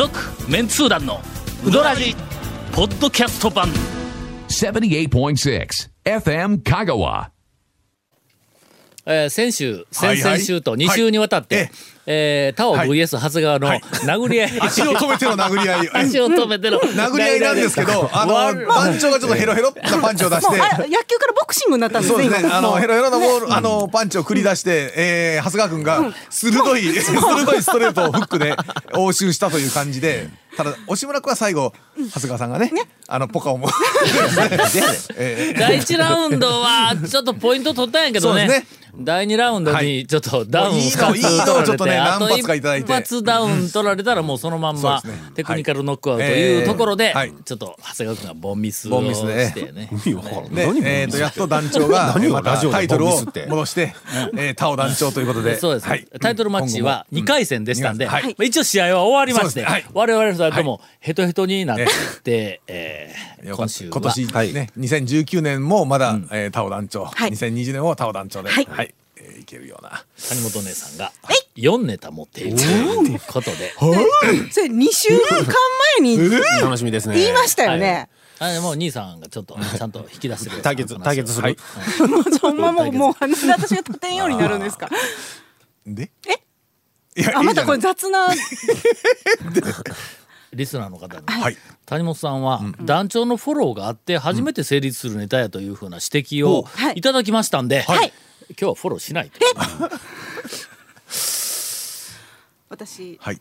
続メンツー団のウドラジポッドキャスト版。78.6 FM Kagawa. えー先週先々週と2週にわたって、はいえータオ VS 長谷川のはい。殴り合い、足を止めての殴り合い。足を止めての。殴り合いなんですけど、あの、番長がちょっとヘロヘロなパンチを出して、あ野球からボクシングになったんですねそうですね、あの、ヘロヘロなボール、あの、パンチを繰り出して、えー、長谷川君が、鋭い、鋭いストレートをフックで応酬したという感じで、ただ、押村君は最後、長谷川さんがね、あの、ポカをも、えー第1ラウンドはちょっとポイント取ったんやけどね。ね。第2ラウンドにちょっとダウン2つ取られちょっとねてあと何発ダウン取られたらもうそのまんまテクニカルノックアウトというところではいちょっと長谷川君がボンミスをボンミスでしてね。で、えー、とやっと団長がタイトルを戻して、えー、タオ団長ということで。そうです、はい。タイトルマッチは2回戦でしたんで、うん。はい。まあ一応試合は終わりまして、はい。我々二人ともヘトヘトになっていって、えー今週は。今年ね、はい。2019年もまだ、えータオ団長、はい。2020年もタオ団長で、はい。はい。えーいけるような。谷本姉さんが4ネタ持っているということで、それ2週間前に楽しみですね。言いましたよね、あもう兄さんがちょっとちゃんと引き出してくれた対決対決する。もう。ほんまもうもう私が立てんようになるんですか？で？えいやあまたこれ雑な リスナーの方に、はい。谷本さんは団長のフォローがあって初めて成立するネタやというふうな指摘をはい。いただきましたんで、はい。今日はフォローしないと。私はい。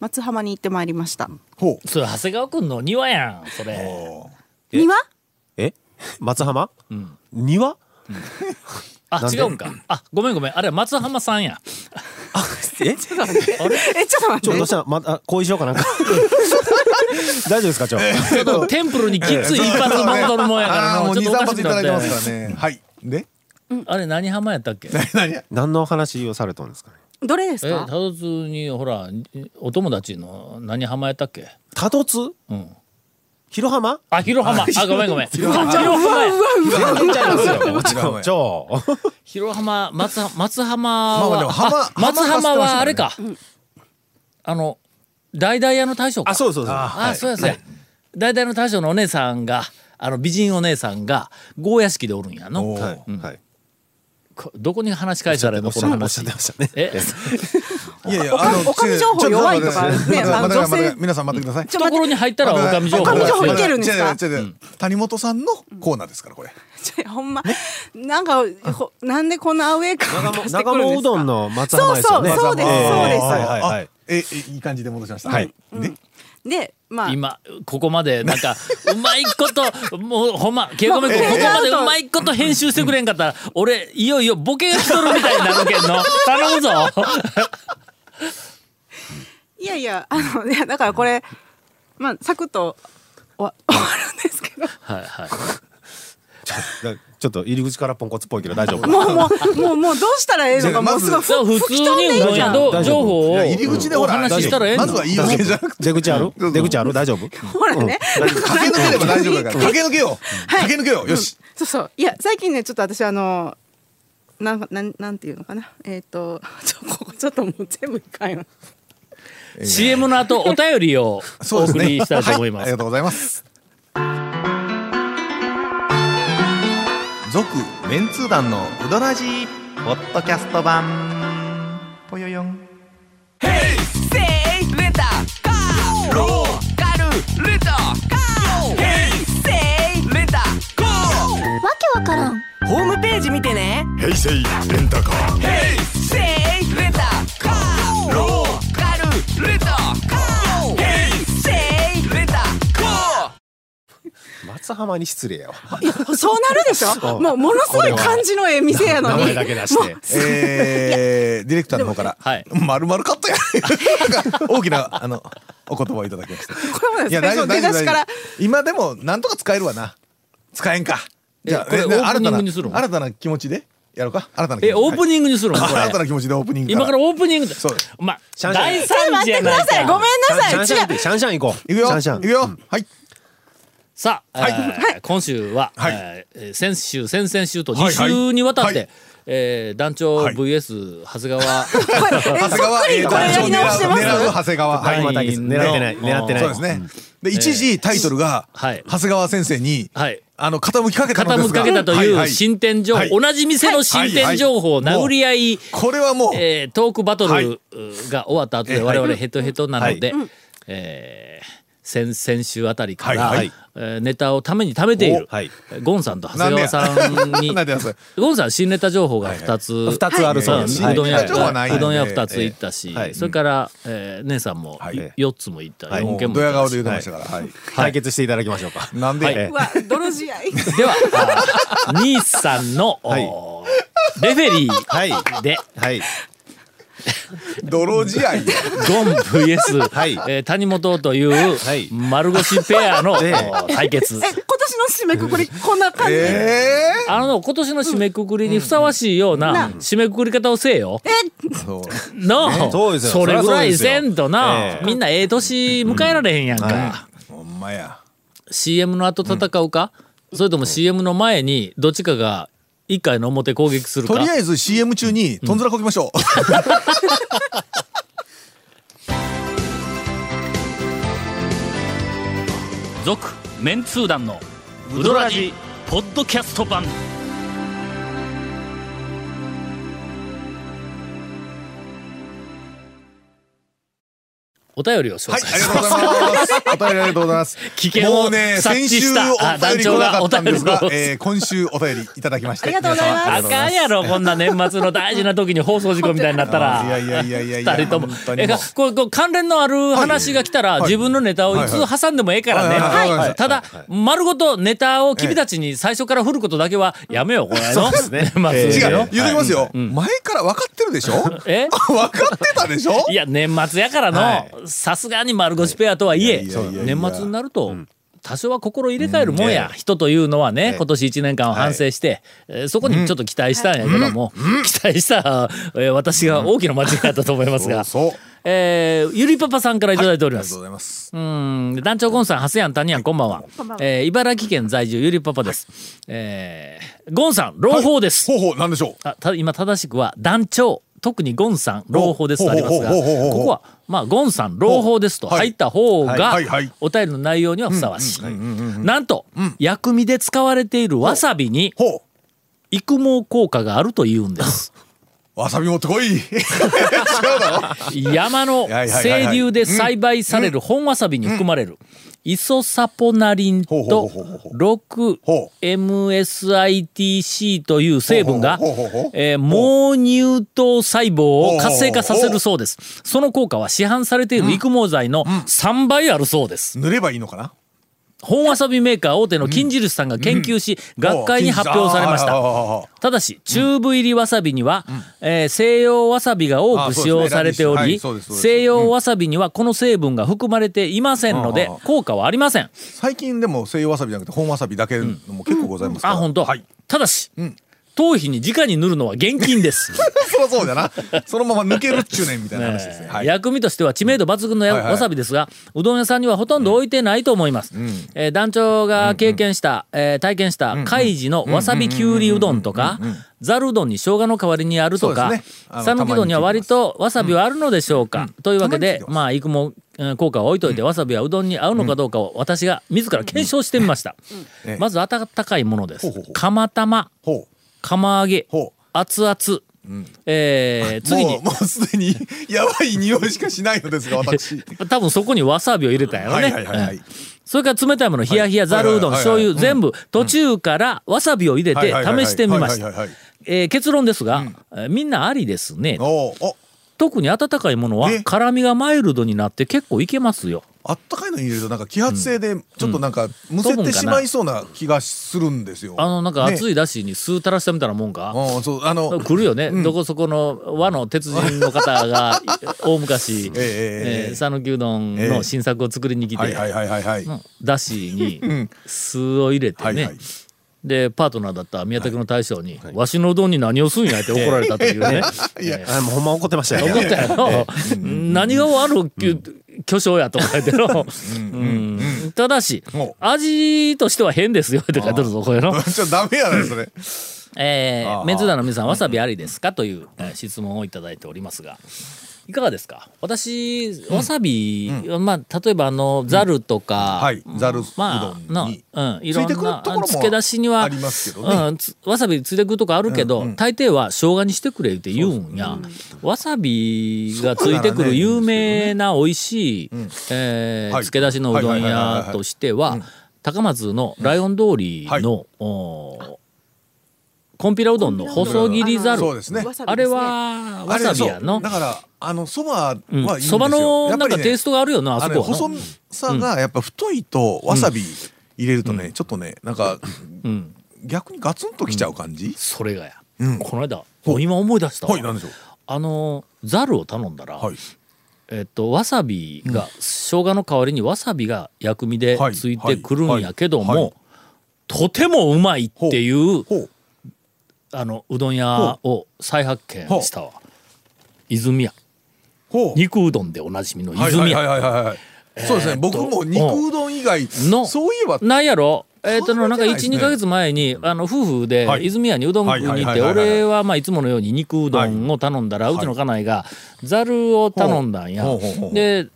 松浜に行ってまいりました。ほう。それ長谷川君の庭やんそれ。庭？え？松浜？庭？あなんで？違うんか。あごめんごめん。あれは松浜さんや。え？えちょっと待って。ちょどうしたまた後遺症かなんか。大丈夫ですかちょ。ちょっとテンプルにきつい一発戻るもんやからもうのちょっとお23発いただいてかしくなって。ますからね。はい。で？あれ何浜やったっけ？何？の話をされたんですかね？どれですか？えたどつにほらお友達の何浜やったっけ？多度津？うん。広浜？あ広浜。あごめんごめん。広浜。広浜松浜松浜松浜浜はあれか。あの大々屋の大将か。あそうそうそう。あそうやそうや。大々屋の大将のお姉さんがあの美人お姉さんが郷屋敷でおるんやの。はいはい。こどこに話し返したらいいの？このおっ話しゃってましたね。え？いやいやおかおかみ情報弱いとかねちょっ待ってあの待って待って女性。皆さん待ってください。ちょ待って。懐に入ったらおかみ情報おかみ情報がい。けるんですか？谷本さんのコーナーですからこれ。ほんまなんかほなんでこんなアウェー感長出しても長くるんですか？もうどんの松浜ですよね。そうそうそうですえーそうです。はいはいはいあ。ええいい感じで戻しました。はい。ででまあ。今ここまでなんか うまいこともうほんまケイコメ君まあここまでうまいこと編集してくれんかったら俺いよいよボケが来とるみたいになるけんの。頼むぞ。いやいやあのいやだからこれまあサクッと終わ終わるんですけど。はいはい。だ ちょっと入り口からポンコツっぽいけど大丈夫。もうもうもうもうどうしたらええのか？もうすごい普通にんじゃん。ど情報を入り口でほらお話ししたらええの？まずは言い訳じゃなくて出口ある？出口ある？大丈夫？ほらね、駆け抜ければ大丈夫だから。駆け抜けよう。駆け抜けよう。よし。そうそう。いや最近ねちょっと私あのなんかなんなんていうのかな？えっ、とちょここちょっともう全部いかんよ CM の後お便りをお送りしたいと思います。はありがとうございます続メンツー団のウドラジーポッドキャスト版。ぽよよん。わ浜に失礼やわ。そうなるでしょ？もうものすごい感じのええ店やのに。名前だけ出して。えー、ディレクターの方から、はい。まるまるカットや 大きなあのお言葉をいただきましたこれもね最初出だしから。今でもなんとか使えるわな。使えんか。じゃあこれオープニングにするの？新たな新たな気持ちで？やろうか？新たな気持ちえオープニングにするの？こはい。新たれな気持ちでオープニング今からオープニングで。そう。まあシャンシャン。大ちょっと惨待ってください。ごめんなさい。違うシャンシャン行ってシャンシャン行こう。いくよ。シャンシャン。いくよ。はいさあ、はい。えー今週は、はい。えー先週先々週と2はいはい。週にわたって、はい。えー団長はい。VS 長谷川、長谷川えーこれやり直してます？狙う長谷川。はい。はい。対決狙ってない狙ってない。そうですね。で一時タイトルがはい。長谷川先生にはい。あの傾きかけたのですが。傾きかけたとはい。い。う新店情報、はい。同じ店の新店情報、はい。はい。殴り合い、これはもうえートークバトはい。ルが終わった後でえー我々ヘトヘトなので、はえー先先週あたりから、はいはい。えーネタをために貯めている、おはい。ゴンさんと長谷川さんになんゴンさん新ネタ情報が2つ、二つあるそうですうんうどん屋新ネタ情報はないんで。うどん屋2つ行ったし、はい。それから、えー姉さんもはい。4つも行った、はい。4も件も行ったし。うドヤ顔で言ってましたから。はい。対決していただきましょうか。なんで、はい。うわ泥試合。ではあー兄さんの、レフェリはい。ーで、はい泥試合。ゴン VS、はい。えー谷本というはい。丸腰ペアの、対決。え今年の締めくくりこんな感じ。でえ。あの今年の締めくくりにふさわしいような締めくくり方をせえよ。ー、そう。の、そうですよ。それぐらいせんとな、ええ。みんなええ年迎えられへんやんか。ほんまや。CM の後戦うか、それとも CM の前にどっちかが一回の表攻撃するか。とりあえず CM 中にとんずらこきましょう、続メンツー団のウドラジポッドキャスト版お便りを紹はい、介ありがとうございます。お便りありがとうございます。危険をもうね、察先週知したあお便り来なかったんですが団長がお便りを、えー今週お便りいただきまして。ありがとうございますあかんやろこんな年末の大事な時に放送事故みたいになったらいやいやいやいやいや二人ともえかこれこう関連のある話が来たら、はい自分のネタをいつ挟んでもええからね、はいはいただ、丸ごとネタを君たちに最初から振ることだけはやめようこれのそうですね違う、よ言うときますよ。前から分かってるでしょえ分かってたでしょいや年末やからはのさすがに丸腰ペアとはいえ年末になると、多少は心入れ替えるもんや、人というのはね、今年1年間を反省して、えーそこにちょっと期待したんやけども、期待した、えー私が大きな間違いだったと思いますが。えーゆりパパさんからいただいております。うん。団長ゴンさん、ハセヤン、タニヤン、こんばんは。えー茨城県在住、ゆりパパです。えーゴンさん、朗報です。ほうほう、なんでしょう。あた今正しくは団長特にゴンさん朗報ですとありますがここはまあゴンさん朗報ですとはい入った方がお便りの内容にはふさわしい。なんと薬味で使われているわさびにほ育毛効果があるというんです。う。わさび持ってこい。山の清流で栽培される本わさびに含まれるイソサポナリンと 6MSITC という成分がほうほうほうほうえー毛乳糖細胞を活性化させるそうですその効果は市販されている育毛剤の3倍あるそうです塗ればいいのかな本わさびメーカー大手の金印さんが研究し学会に発表されました。ただしチューブ入りわさびには、えー西洋わさびが多く使用されており、西洋わさびにはこの成分が含まれていませんので効果はありません。最近でも西洋わさびじゃなくて本わさびだけのも結構ございますから。あ本当、はい。ただし、頭皮に直に塗るのは厳禁です。そりゃそうじゃな。そのまま抜けるっちゅうねんみたいな話ですね。はい。薬味としては知名度抜群のわさびですが、うどん屋さんにはほとんど置いてないと思います。えー団長が経験した、えー体験した海事のわさびきゅうりうどんとか、ざるうどんに生姜の代わりにあるとか讃岐うどんには割とわさびはあるのでしょうか、というわけでたまあ育毛えー効果を置いといて、わさびはうどんに合うのかどうかを私が自ら検証してみました、ええまず温かいものです。ほうほうほう釜揚げほう。熱々、えーう。次に。もうもうすでにやばい匂いしかしないのですが私。多分そこにわさびを入れたんやろね。はいはいはいはい。うん。それから冷たいもの、冷や冷や、ざるうどん、はい。はいはいはい。醤油、全部、途中からわさびを入れて試してみました。はいはいはいはい。えー結論ですが、えーみんなありですね。おーお。特に温かいものはえ？辛みがマイルドになって結構いけますよ。あったかいのに入れるとなんか揮発性でちょっとなんかむせてしまいそうな気がするんですよ。あの、なんか熱い。いだしに酢垂らしたみたいなもんか。うんそう。あの来るよね、どこそこの和の鉄人の方が 大昔、ええええええ。讃岐うどんの新作を作りに来て、はいはいはいはいはい。うんだしに酢を入れてね、はいはい。でパートナーだった宮武の大将に、わしのうどんに何をすんやって怒られたというね、い。やあもうほんま怒ってましたよ。怒ったやろ、何が悪い、巨匠やと書いてる うんただしお。味としては変ですよ。って書いてるぞこれの。ちょっとダメやないそれえー、メンツー団の皆さんわさびありですか？という、えー質問をいただいておりますが。いかがですか？私わさび、まあ例えばあのざるとか、はい。ざるうまあなどんにうん、いろんなところも漬け出しにはありますけどね。うん、つわさびついてくるとこあるけど、大抵は生姜にしてくれって言うんや、わさびがついてくる有名な美味しい、えーはい。漬け出しのうどん屋としては高松のライオン通りの、おコンピラうどんの細切りざる。そうですね。あれはわさびやの。だからあのそばはいいんですよ。そば、のなんかテイストトがあるよなああそこ。細さがやっぱ太いとわさび入れるとねちょっとねなんかうん。逆にガツンときちゃう感じ？それがや、うん。この間今思い出したわ。はいなんでしょう？あのざるを頼んだら、はい。えっとわさびが、生姜の代わりにわさびが薬味ではい。ついてくるんやけども、はい。はい。とてもうまいっていう。ほうあのうどん屋を再発見したわ。泉屋。肉うどんでおなじみのはい泉屋そうですね。僕も肉うどん以外のそういえば。なんやろえっ、となんか考えてないですね。12か月前にあの夫婦ではい。泉屋にうどん食いに行って俺はまあいつものように肉うどんを頼んだらうちの家内がざるを頼んだんや。で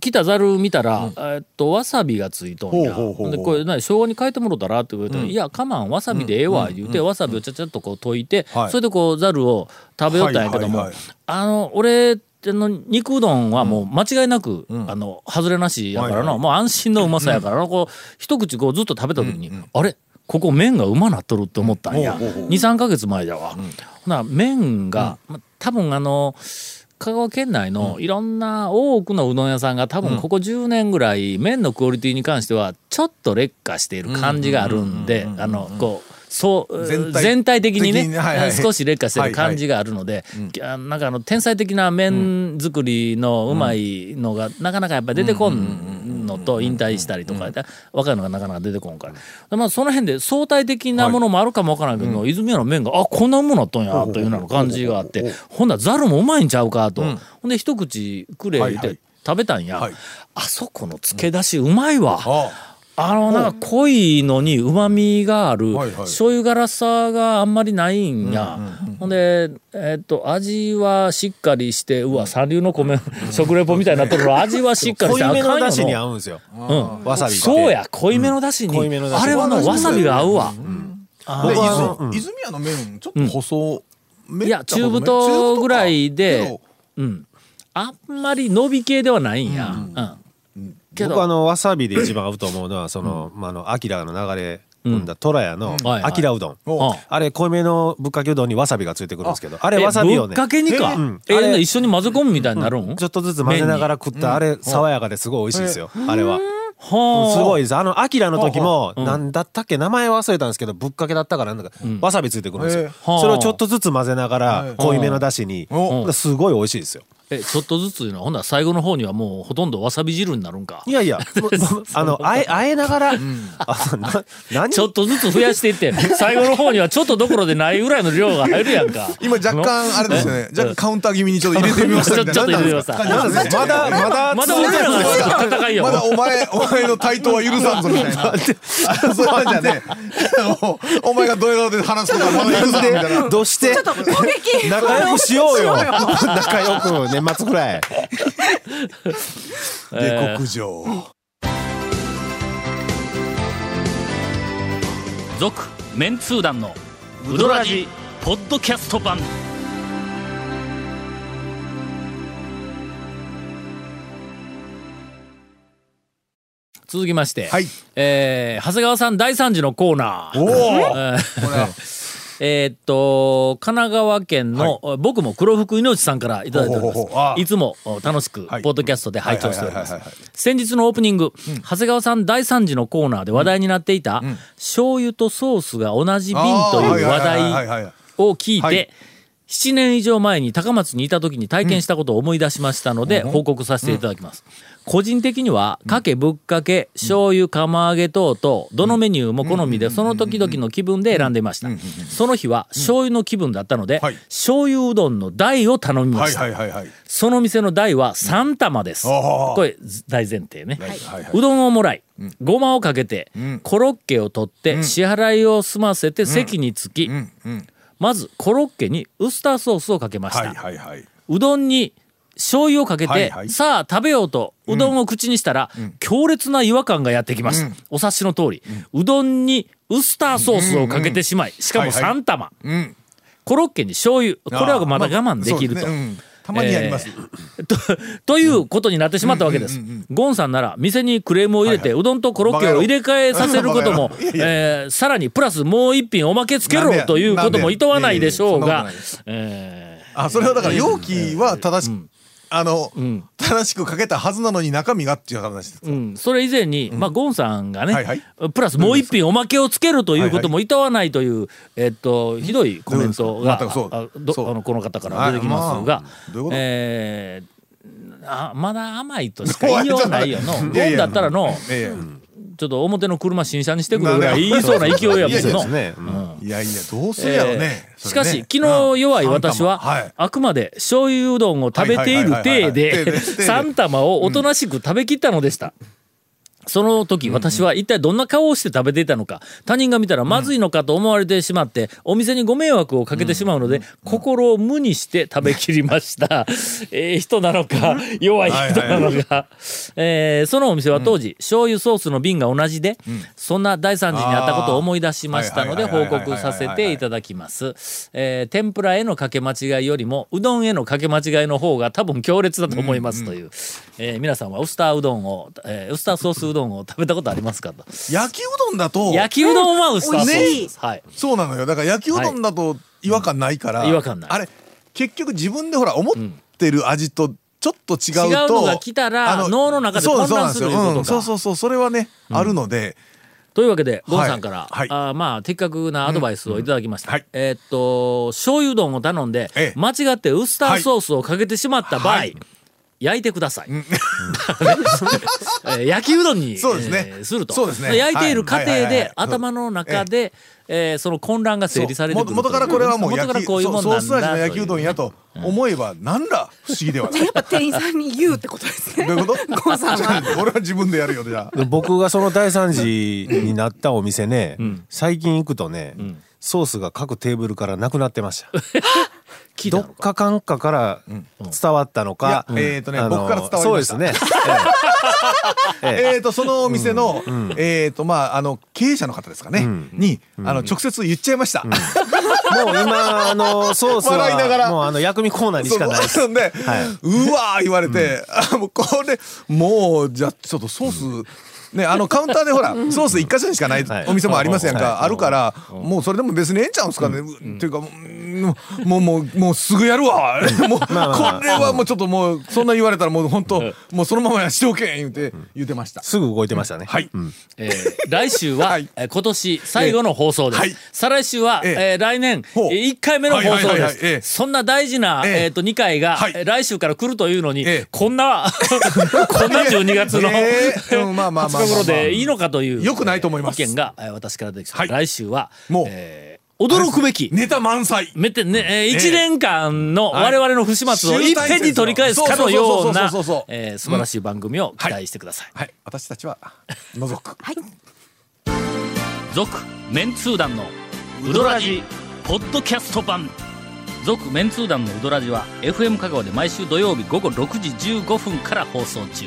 来たざる見たらえっとわさびがついとんや。でこれ何生姜に変えてもろたらって言われて「いやかまんわさびでええわ」言うてわさびをちゃちゃっとこう溶いてはい。それでこうざるを食べよったんやけどもあの俺あの肉うどんはもう間違いなく、あの外れなしやからの、はいはい。もう安心のうまさやからの、こう一口こうずっと食べた時に、あれ？ここ麺がうまなっとるって思ったんや。ほうほうほう23か月前だわ、ほな麺が、ま多分あの香川県内のいろんな多くのうどん屋さんが多分ここ10年ぐらい麺のクオリティに関してはちょっと劣化している感じがあるんであのこうそう全体的にね。はいはい。少し劣化してる感じがあるので、あなんかあの天才的な麺作りのうまいのがなかなかやっぱり出てこんのと引退したりとかで若いのがなかなか出てこんから、まあ、その辺で相対的なものもあるかもわからんけど、泉屋の麺があこんなものなっとんやというような感じがあってほんならざるもうまいんちゃうかと、ほんで一口くれ言うてはいはい。食べたんや、はい。あそこの漬け出しうまいわ。ああのなんか濃いのにうまみがある、はいはい。醤油辛さがあんまりないんや、ほんで、えっと味はしっかりしてうわ三流の米 食レポみたいになっとるの。味はしっかりして濃いめのだしにの合うんですよ。うん。わさびそうや濃いめのだしに、濃いめの出汁。あれはのわさびが合うわ、僕はあのうん。泉泉屋の麺ちょっと細めいや中太ぐらいでうん。あんまり伸び系ではないんや、うんけど。僕あのわさびで一番合うと思うのは そのまああのアキラの流れ組んだ虎屋のアキラうどんあれ濃いめのぶっかけうどんにわさびがついてくるんですけどあれえわさびをね。ぶっかけにか、うん。えあれ一緒に混ぜ込むみたいになるん、ちょっとずつ混ぜながら食ったあれ爽やかですごい美味しいですよ。あれは。はあ。すごいです。あのアキラの時もうん。なんだったっけ？名前忘れたんですけどぶっかけだったからなんだかわさびついてくるんですよ。それをちょっとずつ混ぜながらはい。濃いめのだしに。おすごい美味しいですよえちょっとずついうの？はほんなら最後の方にはもうほとんどわさび汁になるんか？いやいや あのあえあえながらあな何？ちょっとずつ増やしていって最後の方にはちょっとどころでないぐらいの量が入るやんか。今若干あれですよね。若干カウンター気味にちょっと入れてみましたちょっと入れてみましたまだまだまだ俺らが戦いよまだお前お前の対等は許さんぞみたいな。あそうなんじゃねおお前がドヤ顔で話すとかまだ許さんみたいな。どうして？仲良くしようよ。仲良く年末くらい。下克上。続メンツー団のウドラジポッドキャスト版。続きまして、はい。えー長谷川さん大惨事のコーナー。おおこえーっと神奈川県の、僕も黒福命さんからいただいております。いつもお楽しくはい。ポッドキャストで拝聴しております。はいはいはいはいはい。先日のオープニング、長谷川さん大惨事のコーナーで話題になっていた、醤油とソースが同じ瓶という話題はいを聞いはい。て7年以上前に高松にいた時に体験したことを思い出しましたので、報告させていただきます。個人的には、かけぶっかけ、醤油、釜揚げ等々、どのメニューも好みで、その時々の気分で選んでいました。その日は醤油の気分だったので、はい。醤油うどんの大を頼みまはいした。はいはいはい。その店の大は3玉です。これ大前提ね。はい。はいはうどんをもらい、ごまをかけて、コロッケを取って、支払いを済ませて席に着き、まずコロッケにウスターソースをかけました。はいはいはい。うどんに醤油をかけて、さあ食べようとうどんを口にしたら、強烈な違和感がやってきます、お察しの通り、うどんにウスターソースをかけてしまい、しかもはいはい。3玉、ん。コロッケに醤油。これはまだ我慢できると、たまにやります、とということになってしまったわけです。ゴンさんなら店にクレームを入れて、うどんとコロッケを入れ替えさせることもえーさらにプラスもう一品おまけつけろということもいとわないでしょうがえあそれはだから容器は正しく、あの、ん。正しくかけたはずなのに中身がっていう話です、ーうん、それ以前に、まあ、ゴンさんがね、はいはい。プラスもう一品おまけをつけるということもいとわないという、えっとひどいコメントが、どうですか全くそう。あのこの方から出てきますが、はいまあどういうえーあまだ甘いとしか言いようないよの。ゴンだったらの、えちょっと表の車新車にしてくるぐらい言いそうな勢いやもんのいやいやどうするやろね、しかし昨日弱い私は、あくまで醤油うどんを食べている体で3玉をおとなしく食べきったのでした。その時私は一体どんな顔をして食べていたのか他人が見たらまずいのかと思われてしまってお店にご迷惑をかけてしまうので心を無にして食べきりました。ええ人なのか弱い人なのか。えーそのお店は当時醤油ソースの瓶が同じでそんな大惨事にあったことを思い出しましたので報告させていただきます。えー天ぷらへのかけ間違いよりもうどんへのかけ間違いの方が多分強烈だと思いますという、えー皆さんはウスターうどんを、えーウスターソースうどんを食べたことありますかと。焼きうどんだと焼きうどんはウスターソースはい、そうなのよ。だから焼きうどんだと違和感ないから、違和感ない。あれ結局自分でほら思ってる味とちょっと違うと、違うのが来たら脳の中で混乱するいうことか。そうなんそうそうそうそれはね、あるので。というわけでゴンさんから、はい。あーまあ的確なアドバイスをいただきました、うん。はい。えーっと醤油うどんを頼んで、ええ。間違ってウスターソースをかけてしまった場合、はい焼いてください。えー焼きうどんにそうですね。えーすると。そうですね。焼いている過程ではい。はいはいはい。頭の中で、えーその混乱が整理されてくるそう。元からこれはもう元から焼きこういうもんなんだ。そうソース味の焼きうどんやとと思えばなんだ？不思議ではない。やっぱ店員さんに言うってことですね。どういうこと？ゴンさんは。俺は自分でやるよじゃあ。で僕がその大惨事になったお店ね、最近行くとね、ソースが各テーブルからなくなってました。どっかかんかから伝わったのか、いやえーとね僕から伝わりました。そうですね。ええ。えー、とそのお店の、えーとまああの経営者の方ですかね、にあの直接言っちゃいました。もう今あのソース笑いながら。はもうあの薬味コーナーにしかないです。で、はい。うわー言われて、あもうこれもうじゃあちょっとソースねあのカウンターでほらソース一箇所にしかないはい。お店もありますやんか、はい。あるから、もうそれでも別にええんちゃうんすかね、っていうかもうもうもうもうすぐやるわ。もうこれはもうちょっともうそんな言われたらもう本当もうそのままやしておけん言うて言うてました。すぐ動いてましたね。はい、えー来週は、今年最後の放送です。はい。再来週は、え来年、ほう。えー1回目の放送です。そんな大事な、えと2回が、来週から来るというのに、ええ。こんな、こんな12月の、まあまあまあまあ20日頃でいいのかという、よくないと思います。意見が、えー私から出てきた。はい。来週は、もうえー驚くべき。ネタ満載。めってね、えー、え1年間のはい。我々の不始末をいっぺんに取り返すかのようなえー素晴らしい番組を期待してください。はい、私たちは 覗く。続メンツー団のウドラジポッドキャスト版。続メンツー団のウドラジは FM 香川で毎週土曜日午後6時15分から放送中